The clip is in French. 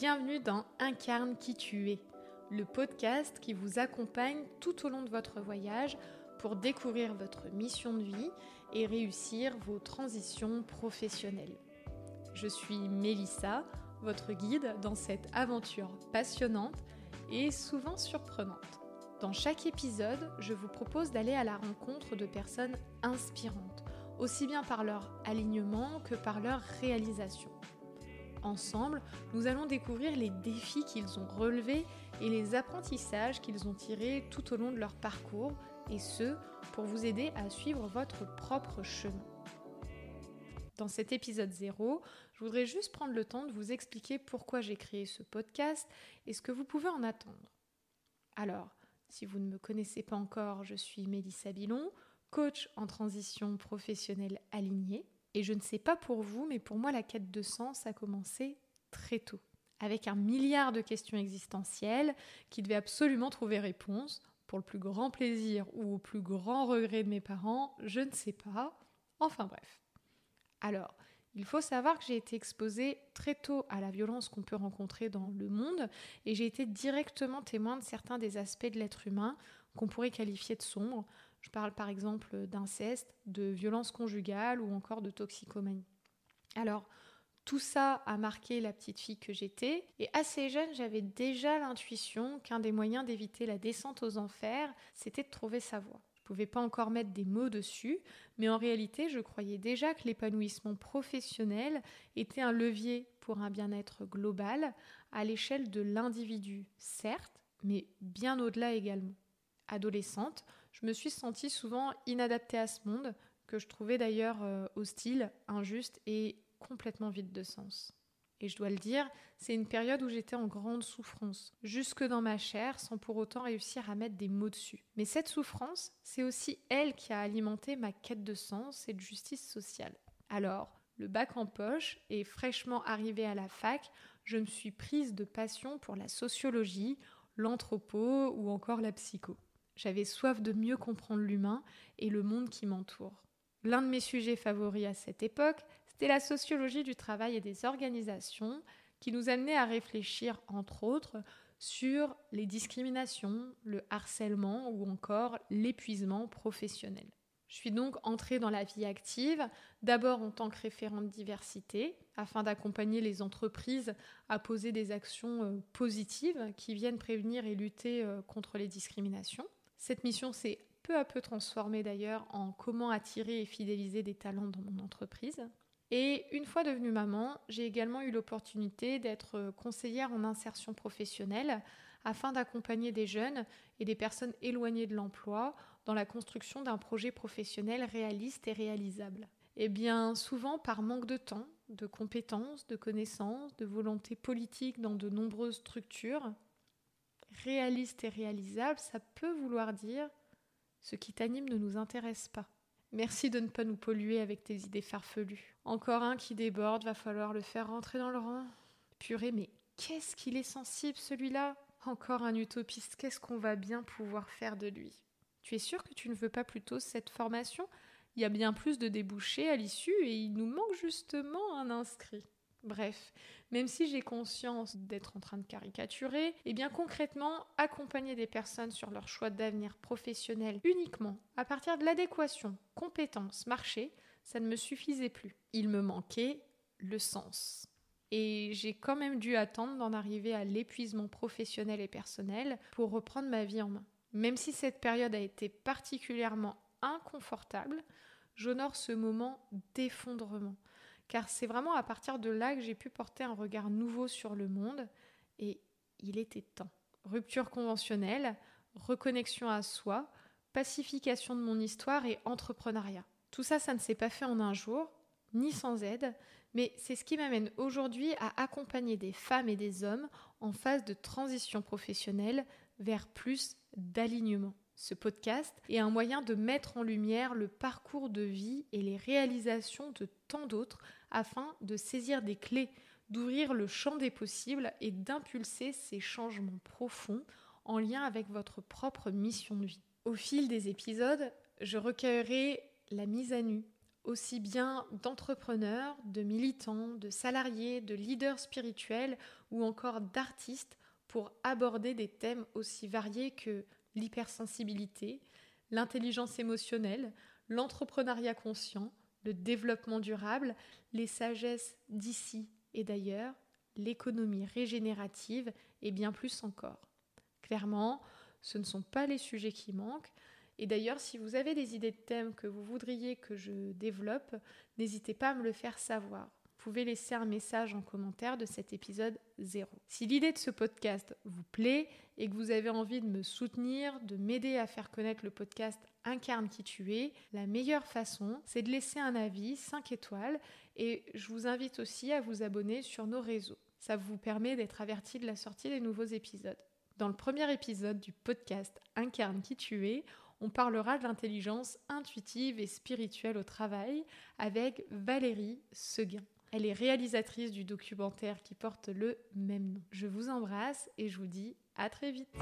Bienvenue dans Incarne qui tu es, le podcast qui vous accompagne tout au long de votre voyage pour découvrir votre mission de vie et réussir vos transitions professionnelles. Je suis Mélissa, votre guide dans cette aventure passionnante et souvent surprenante. Dans chaque épisode, je vous propose d'aller à la rencontre de personnes inspirantes, aussi bien par leur alignement que par leur réalisation. Ensemble, nous allons découvrir les défis qu'ils ont relevés et les apprentissages qu'ils ont tirés tout au long de leur parcours, et ce, pour vous aider à suivre votre propre chemin. Dans cet épisode 0, je voudrais juste prendre le temps de vous expliquer pourquoi j'ai créé ce podcast et ce que vous pouvez en attendre. Alors, si vous ne me connaissez pas encore, je suis Mélissa Bilon, coach en transition professionnelle alignée. Et je ne sais pas pour vous, mais pour moi, la quête de sens a commencé très tôt. Avec un milliard de questions existentielles qui devaient absolument trouver réponse, pour le plus grand plaisir ou au plus grand regret de mes parents, je ne sais pas. Enfin bref. Alors, il faut savoir que j'ai été exposée très tôt à la violence qu'on peut rencontrer dans le monde et j'ai été directement témoin de certains des aspects de l'être humain qu'on pourrait qualifier de sombres. Je parle par exemple d'inceste, de violence conjugale ou encore de toxicomanie. Alors, tout ça a marqué la petite fille que j'étais et assez jeune, j'avais déjà l'intuition qu'un des moyens d'éviter la descente aux enfers, c'était de trouver sa voie pouvais pas encore mettre des mots dessus, mais en réalité, je croyais déjà que l'épanouissement professionnel était un levier pour un bien-être global à l'échelle de l'individu, certes, mais bien au-delà également. Adolescente, je me suis sentie souvent inadaptée à ce monde, que je trouvais d'ailleurs euh, hostile, injuste et complètement vide de sens. Et je dois le dire, c'est une période où j'étais en grande souffrance, jusque dans ma chair, sans pour autant réussir à mettre des mots dessus. Mais cette souffrance, c'est aussi elle qui a alimenté ma quête de sens et de justice sociale. Alors, le bac en poche et fraîchement arrivée à la fac, je me suis prise de passion pour la sociologie, l'anthropo ou encore la psycho. J'avais soif de mieux comprendre l'humain et le monde qui m'entoure. L'un de mes sujets favoris à cette époque, c'était la sociologie du travail et des organisations qui nous amenait à réfléchir, entre autres, sur les discriminations, le harcèlement ou encore l'épuisement professionnel. Je suis donc entrée dans la vie active, d'abord en tant que référente diversité, afin d'accompagner les entreprises à poser des actions euh, positives qui viennent prévenir et lutter euh, contre les discriminations. Cette mission s'est peu à peu transformée d'ailleurs en comment attirer et fidéliser des talents dans mon entreprise. Et une fois devenue maman, j'ai également eu l'opportunité d'être conseillère en insertion professionnelle afin d'accompagner des jeunes et des personnes éloignées de l'emploi dans la construction d'un projet professionnel réaliste et réalisable. Et bien souvent par manque de temps, de compétences, de connaissances, de volonté politique dans de nombreuses structures, réaliste et réalisable, ça peut vouloir dire ce qui t'anime ne nous intéresse pas. Merci de ne pas nous polluer avec tes idées farfelues. Encore un qui déborde, va falloir le faire rentrer dans le rang. Purée, mais qu'est-ce qu'il est sensible celui-là? Encore un utopiste, qu'est-ce qu'on va bien pouvoir faire de lui? Tu es sûr que tu ne veux pas plutôt cette formation? Il y a bien plus de débouchés à l'issue et il nous manque justement un inscrit. Bref, même si j'ai conscience d'être en train de caricaturer, et eh bien concrètement, accompagner des personnes sur leur choix d'avenir professionnel uniquement à partir de l'adéquation, compétence, marché, ça ne me suffisait plus. Il me manquait le sens. Et j'ai quand même dû attendre d'en arriver à l'épuisement professionnel et personnel pour reprendre ma vie en main. Même si cette période a été particulièrement inconfortable, j'honore ce moment d'effondrement car c'est vraiment à partir de là que j'ai pu porter un regard nouveau sur le monde, et il était temps. Rupture conventionnelle, reconnexion à soi, pacification de mon histoire et entrepreneuriat. Tout ça, ça ne s'est pas fait en un jour, ni sans aide, mais c'est ce qui m'amène aujourd'hui à accompagner des femmes et des hommes en phase de transition professionnelle vers plus d'alignement. Ce podcast est un moyen de mettre en lumière le parcours de vie et les réalisations de tant d'autres afin de saisir des clés, d'ouvrir le champ des possibles et d'impulser ces changements profonds en lien avec votre propre mission de vie. Au fil des épisodes, je recueillerai la mise à nu, aussi bien d'entrepreneurs, de militants, de salariés, de leaders spirituels ou encore d'artistes pour aborder des thèmes aussi variés que l'hypersensibilité, l'intelligence émotionnelle, l'entrepreneuriat conscient, le développement durable, les sagesses d'ici et d'ailleurs, l'économie régénérative et bien plus encore. Clairement, ce ne sont pas les sujets qui manquent, et d'ailleurs, si vous avez des idées de thèmes que vous voudriez que je développe, n'hésitez pas à me le faire savoir. Pouvez laisser un message en commentaire de cet épisode 0. Si l'idée de ce podcast vous plaît et que vous avez envie de me soutenir, de m'aider à faire connaître le podcast Incarne qui tu es, la meilleure façon, c'est de laisser un avis 5 étoiles et je vous invite aussi à vous abonner sur nos réseaux. Ça vous permet d'être averti de la sortie des nouveaux épisodes. Dans le premier épisode du podcast Incarne qui tu es, on parlera de l'intelligence intuitive et spirituelle au travail avec Valérie Seguin. Elle est réalisatrice du documentaire qui porte le même nom. Je vous embrasse et je vous dis à très vite.